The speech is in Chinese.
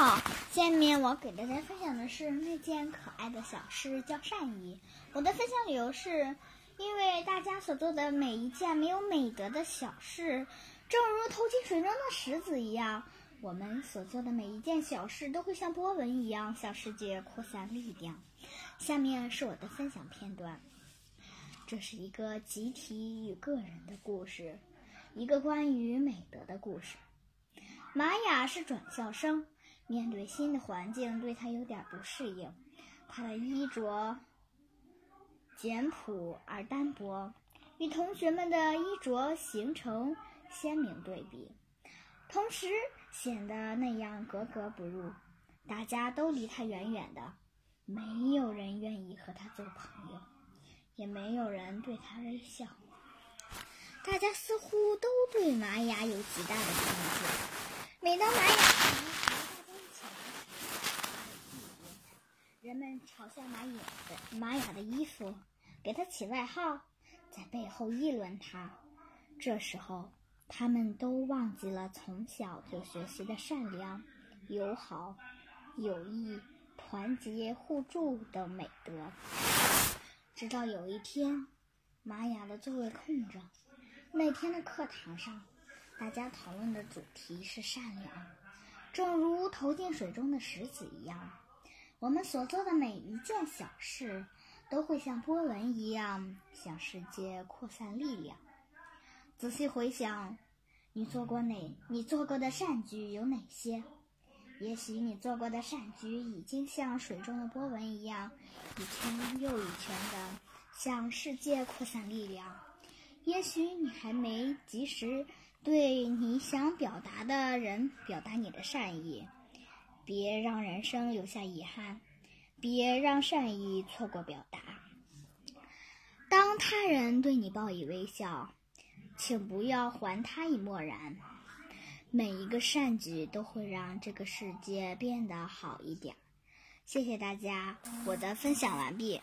好，下面我给大家分享的是那件可爱的小事，叫善意。我的分享理由是，因为大家所做的每一件没有美德的小事，正如投进水中的石子一样，我们所做的每一件小事都会像波纹一样向世界扩散力量。下面是我的分享片段，这是一个集体与个人的故事，一个关于美德的故事。玛雅是转校生。面对新的环境，对他有点不适应。他的衣着简朴而单薄，与同学们的衣着形成鲜明对比，同时显得那样格格不入。大家都离他远远的，没有人愿意和他做朋友，也没有人对他微笑。大家似乎都对玛雅有极大的偏见。每当玛雅。人们嘲笑玛雅的玛雅的衣服，给她起外号，在背后议论她。这时候，他们都忘记了从小就学习的善良、友好、友谊、团结、互助等美德。直到有一天，玛雅的座位空着。那天的课堂上，大家讨论的主题是善良，正如投进水中的石子一样。我们所做的每一件小事，都会像波纹一样向世界扩散力量。仔细回想，你做过哪？你做过的善举有哪些？也许你做过的善举已经像水中的波纹一样，一圈又一圈的向世界扩散力量。也许你还没及时对你想表达的人表达你的善意。别让人生留下遗憾，别让善意错过表达。当他人对你报以微笑，请不要还他以漠然。每一个善举都会让这个世界变得好一点。谢谢大家，我的分享完毕。